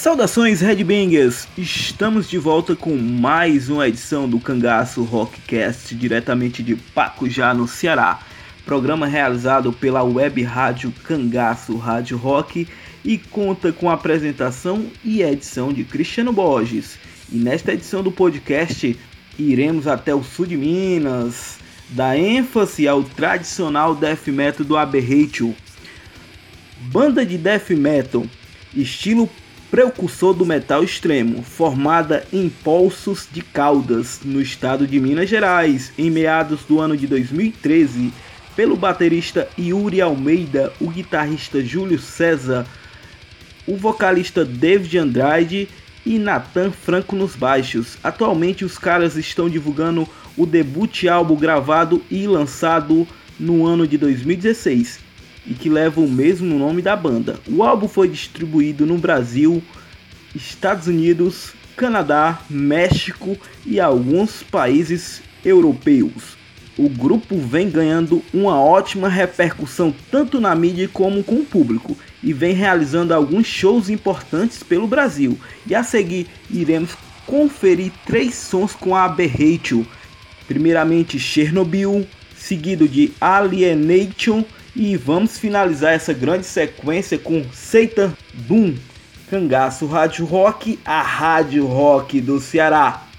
Saudações Redbangers! Estamos de volta com mais uma edição do Cangaço Rockcast diretamente de Pacujá, no Ceará. Programa realizado pela web rádio Cangaço Rádio Rock e conta com a apresentação e edição de Cristiano Borges. E nesta edição do podcast iremos até o sul de Minas, dar ênfase ao tradicional death metal do Aberratio. Banda de death metal, estilo precursor do metal extremo, formada em Poços de Caldas, no estado de Minas Gerais, em meados do ano de 2013, pelo baterista Yuri Almeida, o guitarrista Júlio César, o vocalista David Andrade e Nathan Franco nos baixos. Atualmente os caras estão divulgando o debut álbum gravado e lançado no ano de 2016 e que leva o mesmo nome da banda. O álbum foi distribuído no Brasil, Estados Unidos, Canadá, México e alguns países europeus. O grupo vem ganhando uma ótima repercussão tanto na mídia como com o público e vem realizando alguns shows importantes pelo Brasil. E a seguir iremos conferir três sons com a Aberratio. Primeiramente Chernobyl, seguido de Alienation e vamos finalizar essa grande sequência com Satan Doom, Cangaço Rádio Rock, a Rádio Rock do Ceará.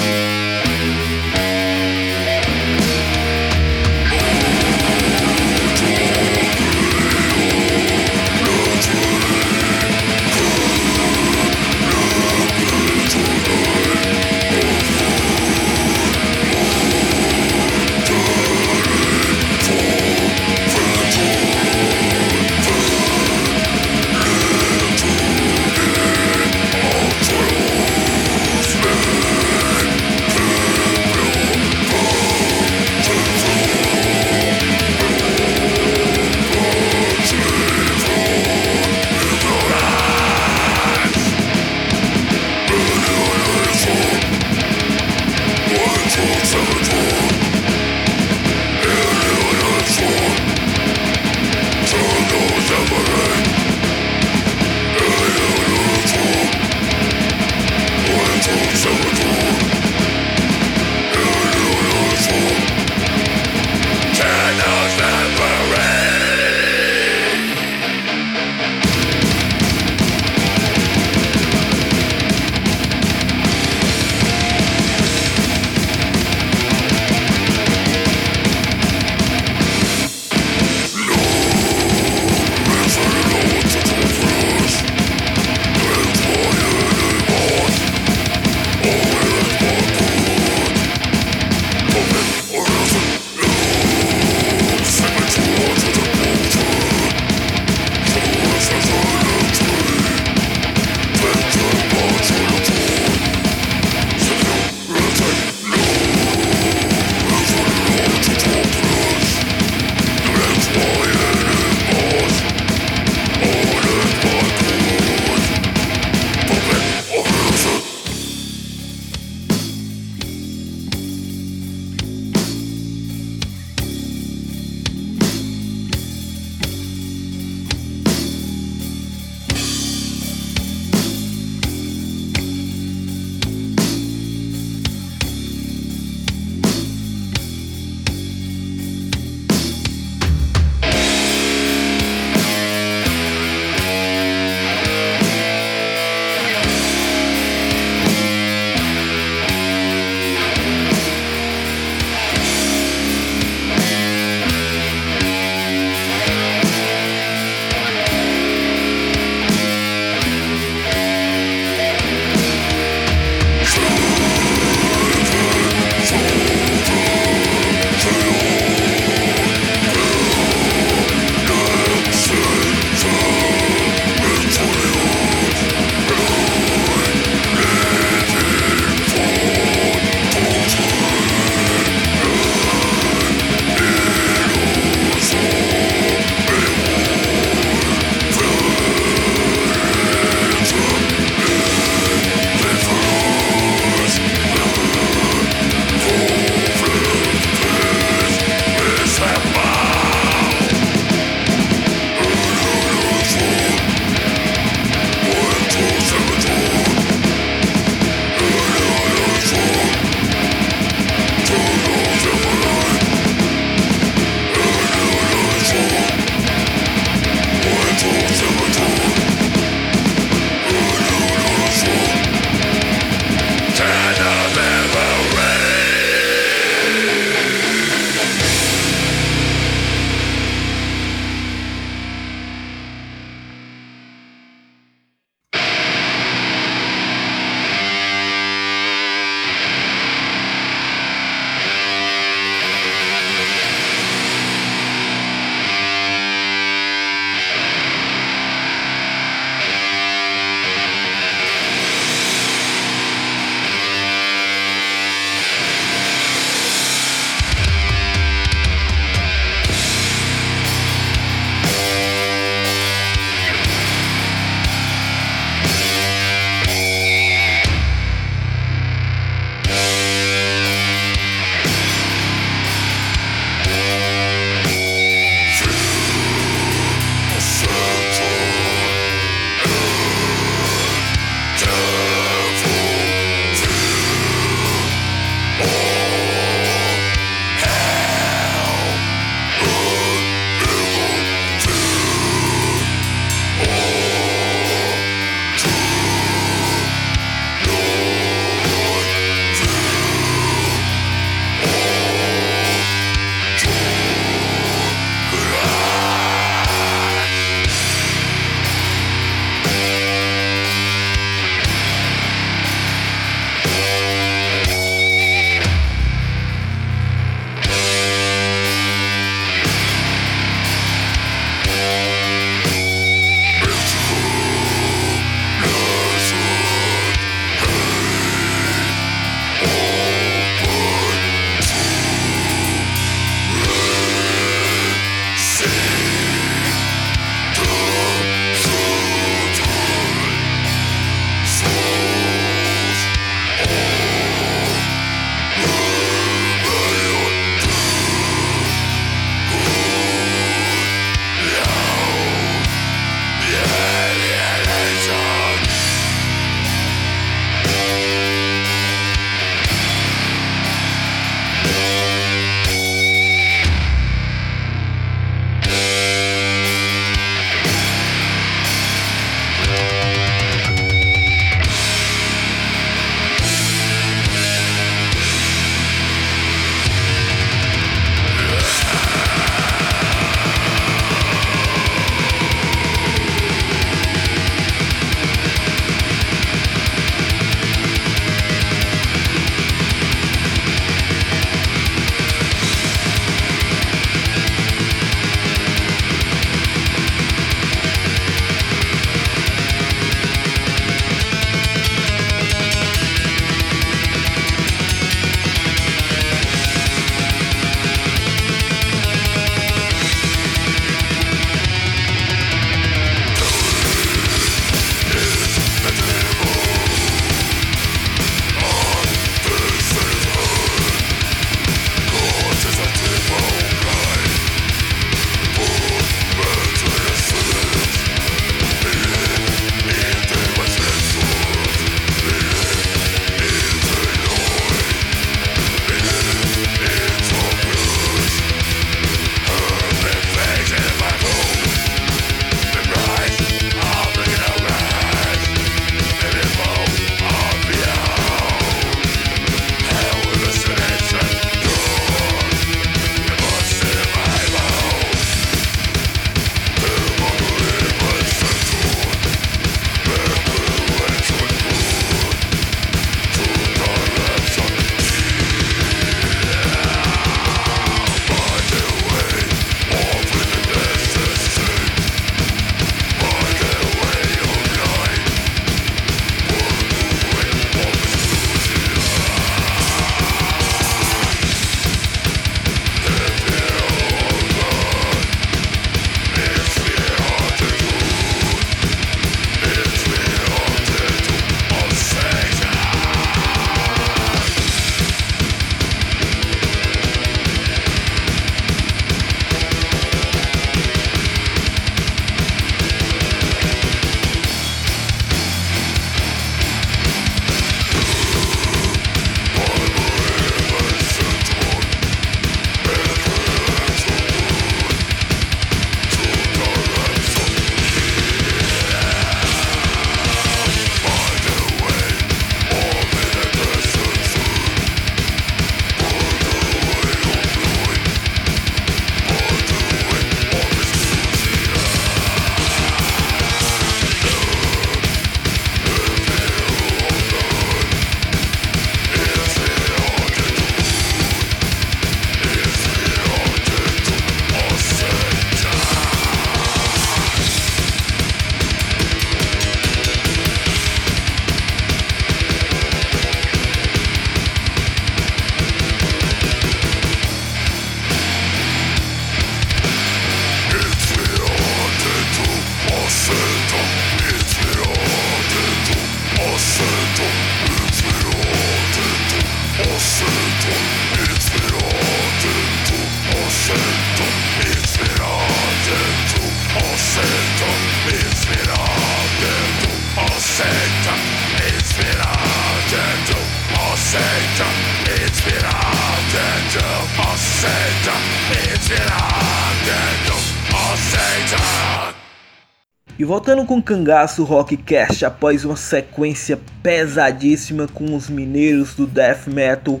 Voltando com o Cangaço Rockcast após uma sequência pesadíssima com os mineiros do death metal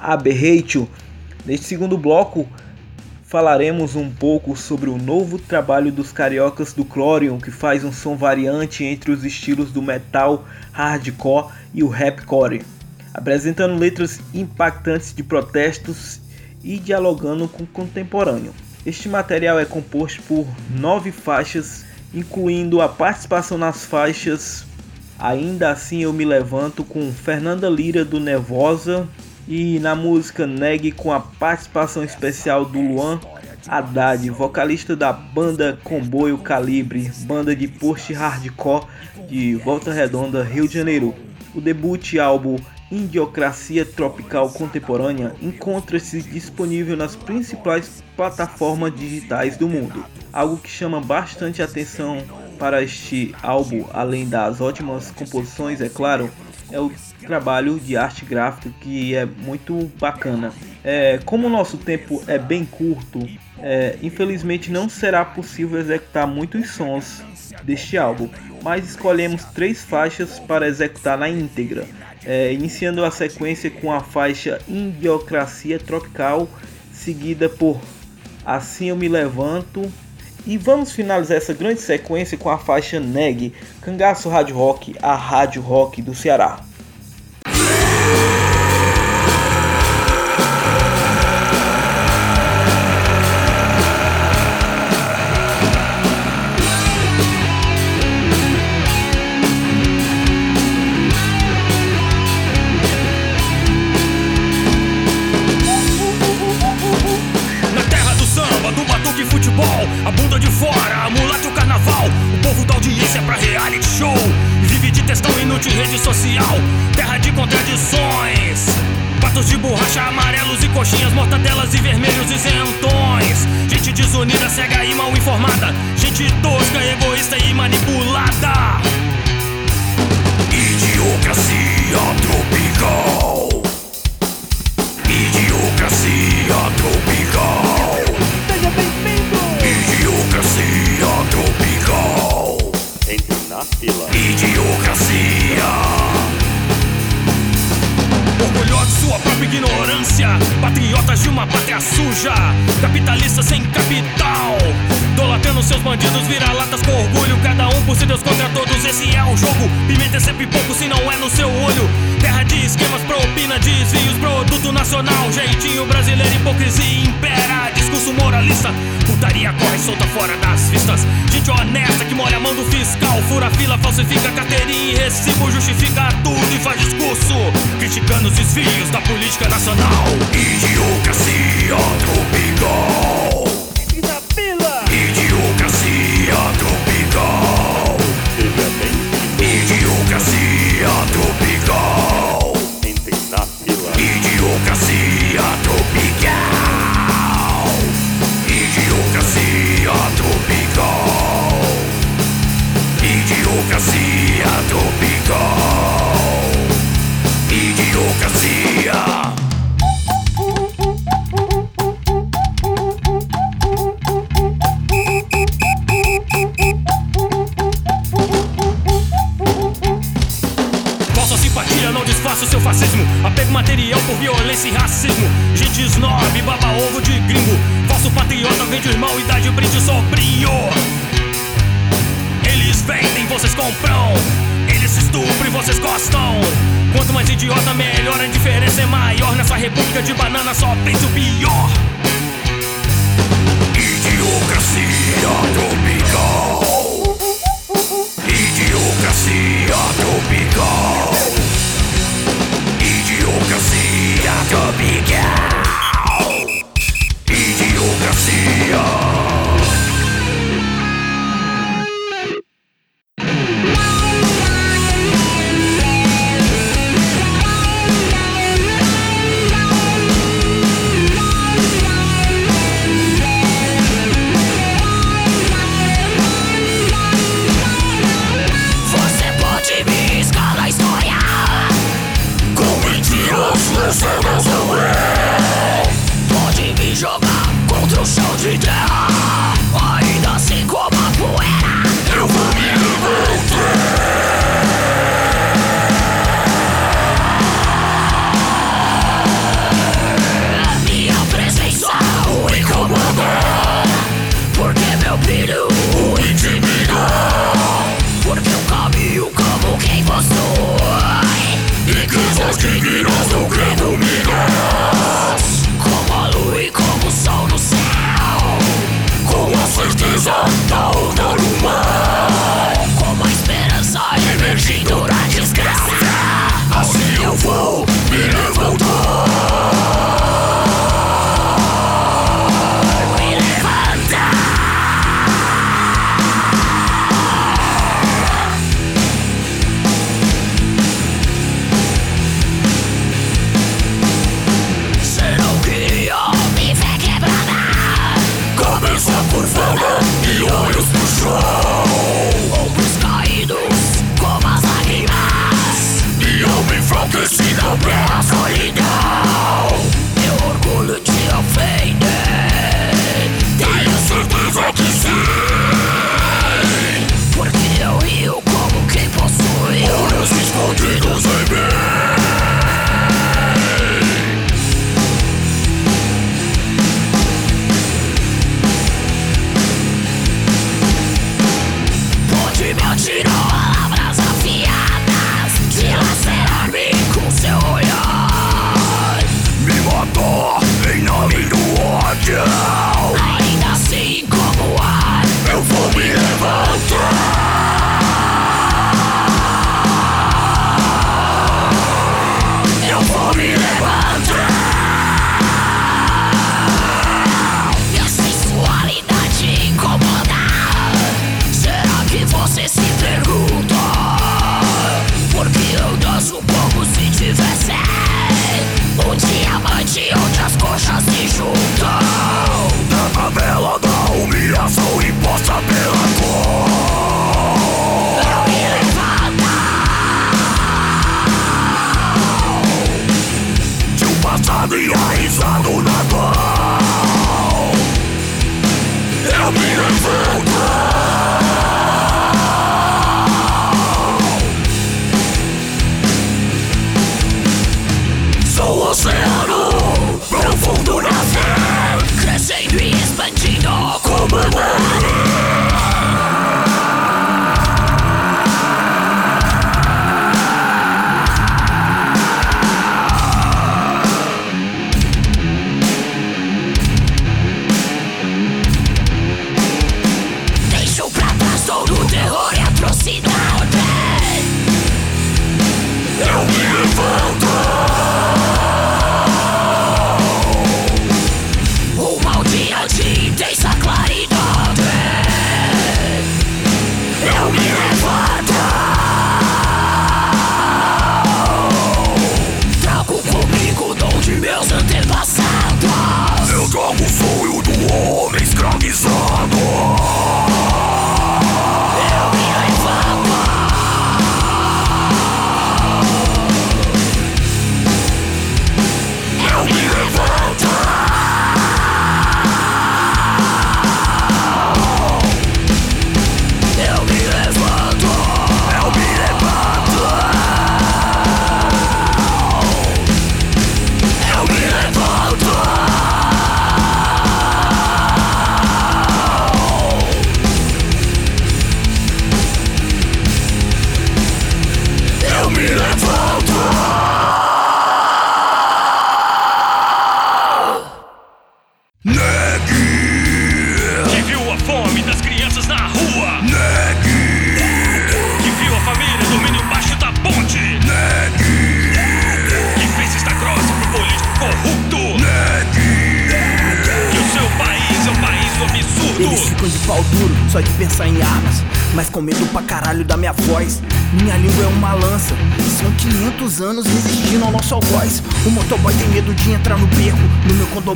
Aberratio, neste segundo bloco falaremos um pouco sobre o novo trabalho dos cariocas do Chlorium, que faz um som variante entre os estilos do metal hardcore e o rapcore, apresentando letras impactantes de protestos e dialogando com o contemporâneo. Este material é composto por nove faixas incluindo a participação nas faixas Ainda Assim Eu Me Levanto com Fernanda Lira do Nervosa e na música Neg com a participação especial do Luan Haddad, vocalista da banda Comboio Calibre, banda de post hardcore de Volta Redonda, Rio de Janeiro. O debut álbum Indiocracia Tropical Contemporânea encontra-se disponível nas principais plataformas digitais do mundo. Algo que chama bastante atenção para este álbum, além das ótimas composições, é claro, é o trabalho de arte gráfica que é muito bacana. É, como o nosso tempo é bem curto, é, infelizmente não será possível executar muitos sons deste álbum, mas escolhemos três faixas para executar na íntegra é, iniciando a sequência com a faixa Indiocracia Tropical, seguida por Assim Eu Me Levanto. E vamos finalizar essa grande sequência com a faixa Neg, Cangaço Rádio Rock, a Rádio Rock do Ceará.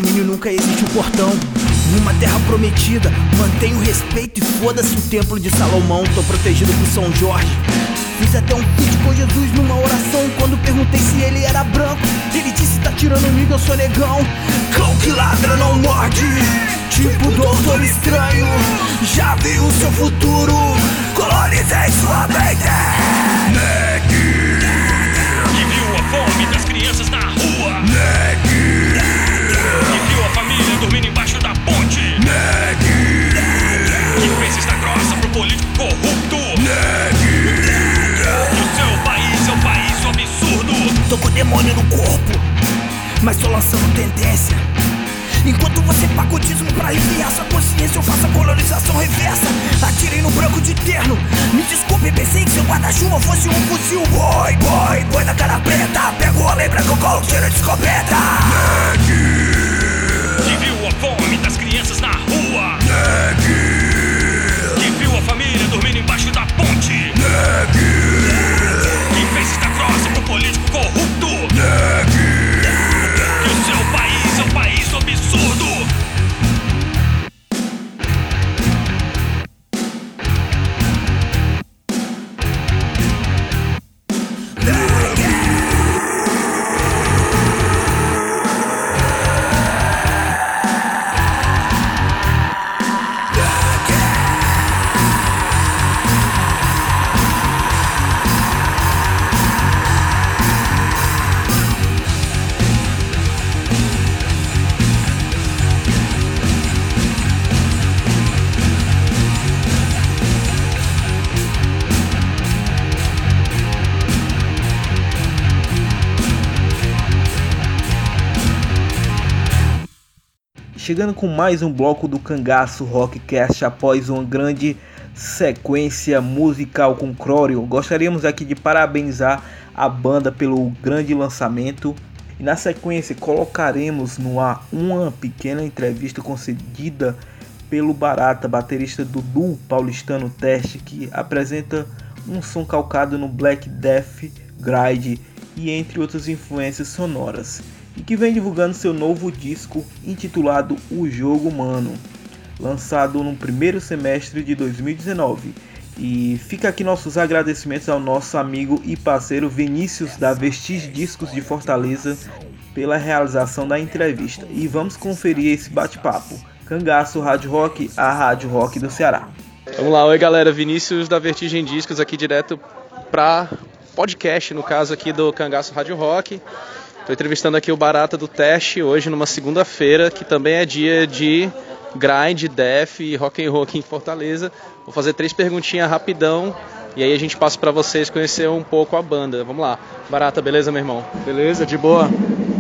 Condomínio nunca existe um portão. Numa terra prometida, mantenho respeito e foda-se o templo de Salomão. Tô protegido por São Jorge. Fiz até um feat com Jesus numa oração Quando perguntei se ele era branco Ele disse, tá tirando comigo, eu sou negão Cão que ladra não morde Tipo doutor estranho Já vi o seu futuro Colonizei sua mente Que viu a fome das crianças demônio no corpo. Mas tô lançando tendência. Enquanto você paga o dízimo pra aliviar sua consciência Eu faço a colonização reversa. Atirei no branco de terno. Me desculpe, pensei que seu guarda-chuva fosse um fuzil. Boy, boy, boy da cara preta. Pego a que eu colo tiro de escopeta Que viu a fome das crianças na rua. Que viu a família dormindo embaixo da ponte. Que Nicky. Chegando com mais um bloco do Cangaço Rockcast após uma grande sequência musical com Crório. Gostaríamos aqui de parabenizar a banda pelo grande lançamento e na sequência colocaremos no ar uma pequena entrevista concedida pelo Barata, baterista do duo paulistano Teste, que apresenta um som calcado no Black Death, Gride e entre outras influências sonoras, e que vem divulgando seu novo disco intitulado O Jogo Humano, lançado no primeiro semestre de 2019. E fica aqui nossos agradecimentos ao nosso amigo e parceiro Vinícius da Vestige Discos de Fortaleza pela realização da entrevista. E vamos conferir esse bate-papo. Cangaço Rádio Rock, a Rádio Rock do Ceará. Vamos lá, oi galera, Vinícius da Vertigem Discos aqui direto para podcast, no caso aqui do Cangaço Rádio Rock. Estou entrevistando aqui o Barata do Teste hoje numa segunda-feira, que também é dia de grind, def e rock and roll aqui em Fortaleza. Vou fazer três perguntinhas rapidão e aí a gente passa para vocês conhecer um pouco a banda. Vamos lá. Barata, beleza, meu irmão? Beleza, de boa.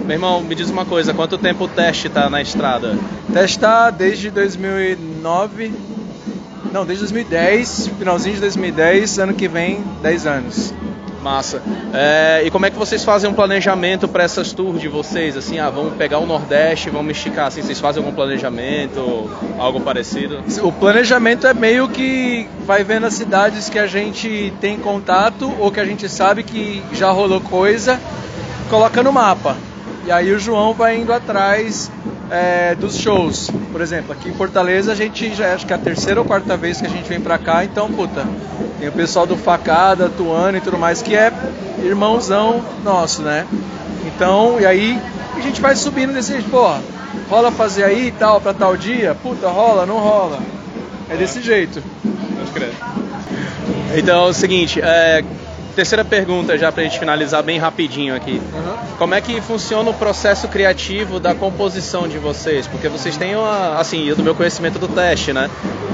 Meu irmão, me diz uma coisa, quanto tempo o teste tá na estrada? O teste tá desde 2009, não, desde 2010, finalzinho de 2010, ano que vem, 10 anos. Massa. É, e como é que vocês fazem um planejamento para essas tours de vocês? Assim, ah, vamos pegar o Nordeste, vamos esticar assim, vocês fazem algum planejamento, algo parecido? O planejamento é meio que vai vendo as cidades que a gente tem contato ou que a gente sabe que já rolou coisa, coloca no mapa. E aí o João vai indo atrás é, dos shows. Por exemplo, aqui em Fortaleza a gente já acho que é a terceira ou quarta vez que a gente vem pra cá, então, puta, tem o pessoal do Facada, Tuano e tudo mais, que é irmãozão nosso, né? Então, e aí a gente vai subindo desse jeito, porra, rola fazer aí e tal, pra tal dia? Puta, rola, não rola. É desse jeito. Então é o seguinte, é, terceira pergunta já pra gente finalizar bem rapidinho aqui. Uhum. Como é que funciona o processo criativo da composição de vocês? Porque vocês têm uma, assim, eu do meu conhecimento do teste, né?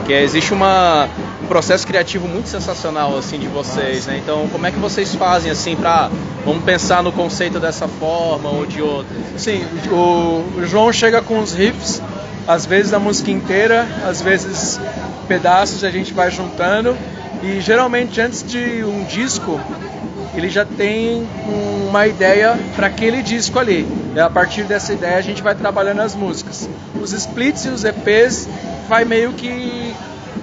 Que existe uma, um processo criativo muito sensacional assim de vocês, né? Então, como é que vocês fazem assim para vamos pensar no conceito dessa forma ou de outra? Sim, o, o João chega com os riffs, às vezes a música inteira, às vezes pedaços a gente vai juntando e geralmente antes de um disco ele já tem uma ideia para aquele disco ali. E a partir dessa ideia a gente vai trabalhando as músicas. Os splits e os EPs vai meio que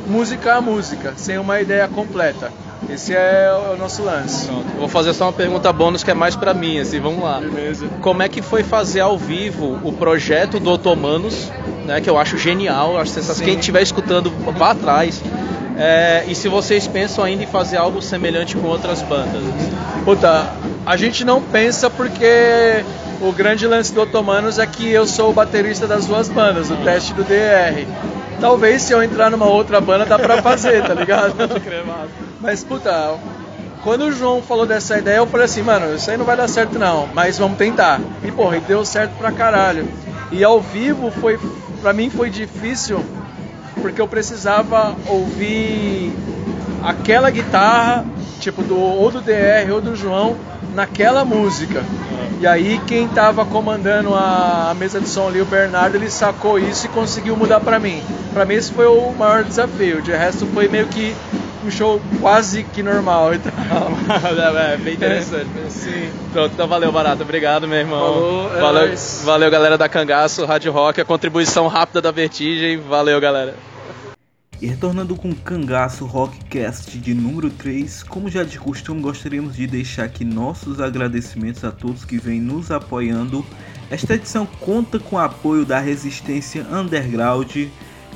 música a música, sem uma ideia completa. Esse é o nosso lance. Pronto. Vou fazer só uma pergunta bônus que é mais para mim, assim, vamos lá. Beleza. Como é que foi fazer ao vivo o projeto do Otomanos, né, que eu acho genial, acho sensacional. Quem estiver escutando, vá atrás. É, e se vocês pensam ainda em fazer algo semelhante com outras bandas? Puta, a gente não pensa porque o grande lance do Otomanos é que eu sou o baterista das duas bandas, o teste do DR. Talvez se eu entrar numa outra banda dá pra fazer, tá ligado? Mas puta, quando o João falou dessa ideia, eu falei assim, mano, isso aí não vai dar certo não, mas vamos tentar. E porra, e deu certo pra caralho. E ao vivo foi, pra mim foi difícil, porque eu precisava ouvir aquela guitarra, tipo do ou do DR ou do João, naquela música. E aí quem tava comandando a, a mesa de som ali, o Bernardo, ele sacou isso e conseguiu mudar pra mim. Pra mim esse foi o maior desafio. De resto foi meio que um show quase que normal e tal. é, bem interessante. Sim. Pronto, então valeu, Barato. Obrigado, meu irmão. Falou, é valeu, nóis. valeu, galera da Cangaço, Rádio Rock, a contribuição rápida da Vertigem. Valeu, galera. E retornando com o Cangaço Rockcast de número 3, como já de costume, gostaríamos de deixar aqui nossos agradecimentos a todos que vêm nos apoiando. Esta edição conta com o apoio da Resistência Underground,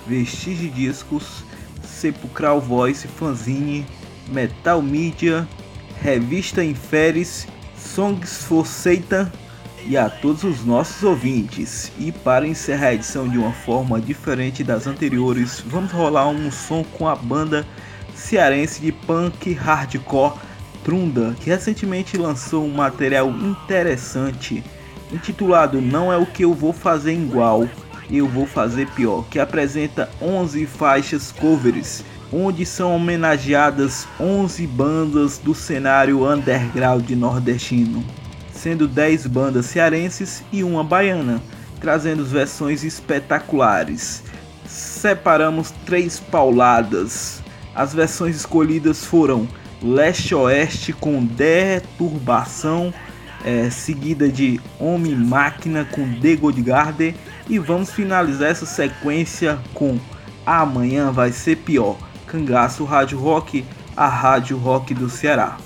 Vestige Discos, Sepulcral Voice, Fanzine, Metal Media, Revista Inferes, Songs for Satan e a todos os nossos ouvintes. E para encerrar a edição de uma forma diferente das anteriores, vamos rolar um som com a banda cearense de punk hardcore Trunda, que recentemente lançou um material interessante intitulado Não é o que eu vou fazer igual, eu vou fazer pior, que apresenta 11 faixas covers, onde são homenageadas 11 bandas do cenário underground nordestino sendo 10 bandas cearenses e uma baiana. trazendo versões espetaculares. Separamos três pauladas. As versões escolhidas foram Leste-Oeste com Deturbação, é, seguida de Homem Máquina com The Good Garden e vamos finalizar essa sequência com Amanhã vai ser pior. Cangaço Rádio Rock, a Rádio Rock do Ceará.